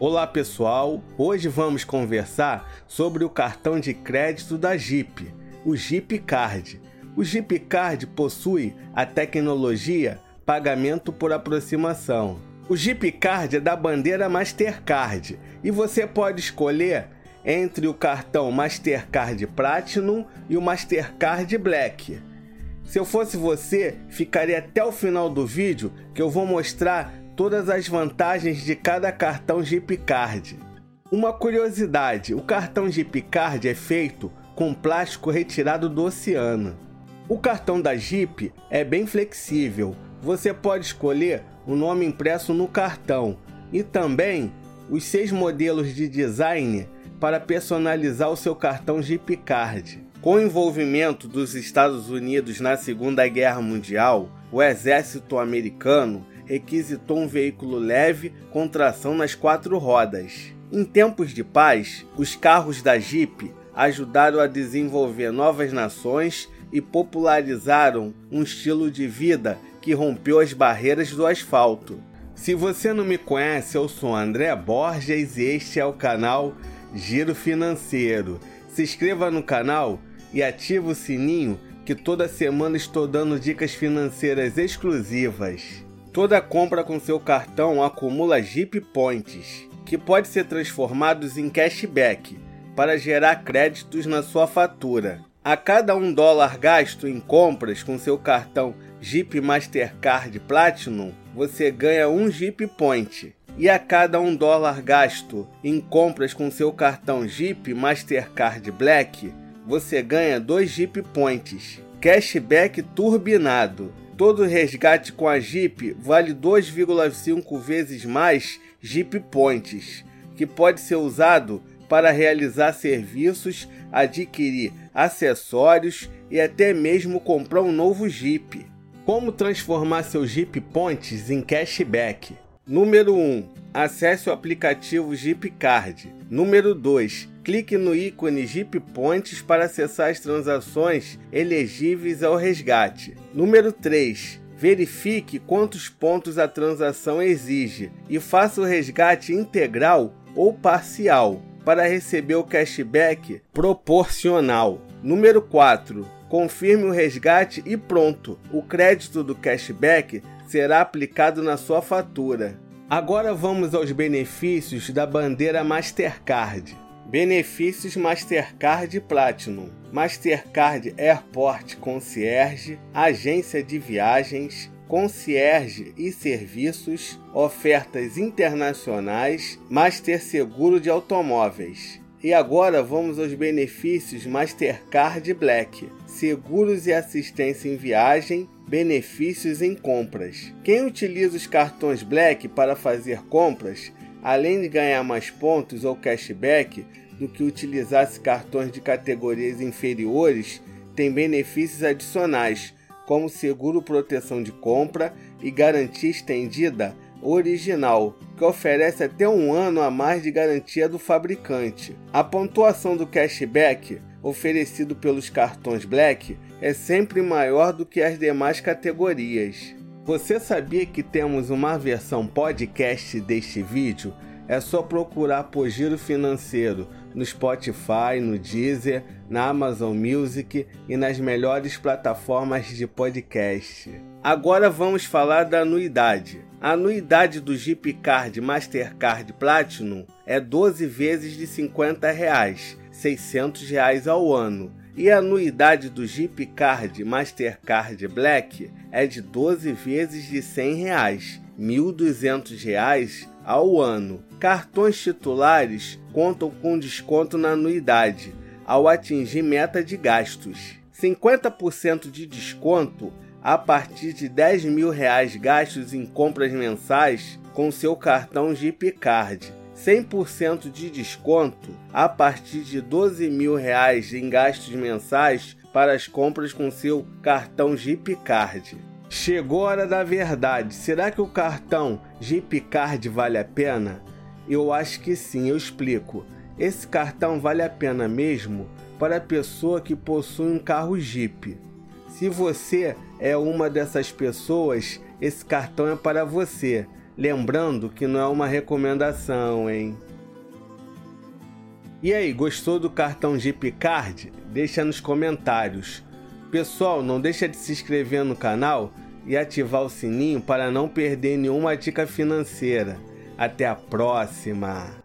Olá pessoal, hoje vamos conversar sobre o cartão de crédito da Jeep, o Jeep Card. O Jeep Card possui a tecnologia pagamento por aproximação. O Jeep Card é da bandeira Mastercard e você pode escolher entre o cartão Mastercard Platinum e o Mastercard Black. Se eu fosse você, ficaria até o final do vídeo que eu vou mostrar todas as vantagens de cada cartão Jeep Card. Uma curiosidade: o cartão Jeep Card é feito com plástico retirado do oceano. O cartão da Jeep é bem flexível. Você pode escolher o nome impresso no cartão e também os seis modelos de design para personalizar o seu cartão Jeep Card. Com o envolvimento dos Estados Unidos na Segunda Guerra Mundial, o exército americano requisitou um veículo leve com tração nas quatro rodas. Em tempos de paz, os carros da Jeep ajudaram a desenvolver novas nações e popularizaram um estilo de vida que rompeu as barreiras do asfalto. Se você não me conhece, eu sou André Borges e este é o canal Giro Financeiro. Se inscreva no canal e ative o sininho que toda semana estou dando dicas financeiras exclusivas. Toda compra com seu cartão acumula Jeep Points, que pode ser transformados em cashback para gerar créditos na sua fatura. A cada um dólar gasto em compras com seu cartão Jeep Mastercard Platinum, você ganha um Jeep Point. E a cada um dólar gasto em compras com seu cartão Jeep Mastercard Black, você ganha dois Jeep Points. Cashback turbinado Todo resgate com a Jeep vale 2,5 vezes mais Jeep Points, que pode ser usado para realizar serviços, adquirir acessórios e até mesmo comprar um novo Jeep. Como transformar seu Jeep Points em cashback? Número 1. Acesse o aplicativo Jeep Card. Número 2 clique no ícone Jeep Points para acessar as transações elegíveis ao resgate. Número 3. Verifique quantos pontos a transação exige e faça o resgate integral ou parcial para receber o cashback proporcional. Número 4. Confirme o resgate e pronto. O crédito do cashback será aplicado na sua fatura. Agora vamos aos benefícios da bandeira Mastercard. Benefícios Mastercard Platinum, Mastercard Airport Concierge, Agência de Viagens, Concierge e Serviços, Ofertas Internacionais, Master Seguro de Automóveis. E agora vamos aos benefícios Mastercard Black: seguros e assistência em viagem, benefícios em compras. Quem utiliza os cartões Black para fazer compras além de ganhar mais pontos ou cashback do que utilizasse cartões de categorias inferiores, tem benefícios adicionais, como seguro proteção de compra e garantia estendida original, que oferece até um ano a mais de garantia do fabricante. A pontuação do cashback oferecido pelos cartões Black é sempre maior do que as demais categorias. Você sabia que temos uma versão podcast deste vídeo? É só procurar por Giro Financeiro no Spotify, no Deezer, na Amazon Music e nas melhores plataformas de podcast. Agora vamos falar da anuidade. A anuidade do Jeep Card Mastercard Platinum é 12 vezes de 50 reais, 600 reais ao ano e a anuidade do Jeep Card Mastercard Black é de 12 vezes de 100 reais, R$ 1.200 ao ano. Cartões titulares contam com desconto na anuidade ao atingir meta de gastos. 50% de desconto a partir de 10 mil reais gastos em compras mensais com seu cartão Jeep Card 100% de desconto a partir de 12 mil reais em gastos mensais para as compras com seu cartão Jeep Card. Chegou a hora da verdade. Será que o cartão Jeep Card vale a pena? Eu acho que sim, eu explico. Esse cartão vale a pena mesmo para a pessoa que possui um carro Jeep. Se você é uma dessas pessoas, esse cartão é para você Lembrando que não é uma recomendação, hein? E aí, gostou do cartão Jeep Card? Deixa nos comentários. Pessoal, não deixa de se inscrever no canal e ativar o sininho para não perder nenhuma dica financeira. Até a próxima!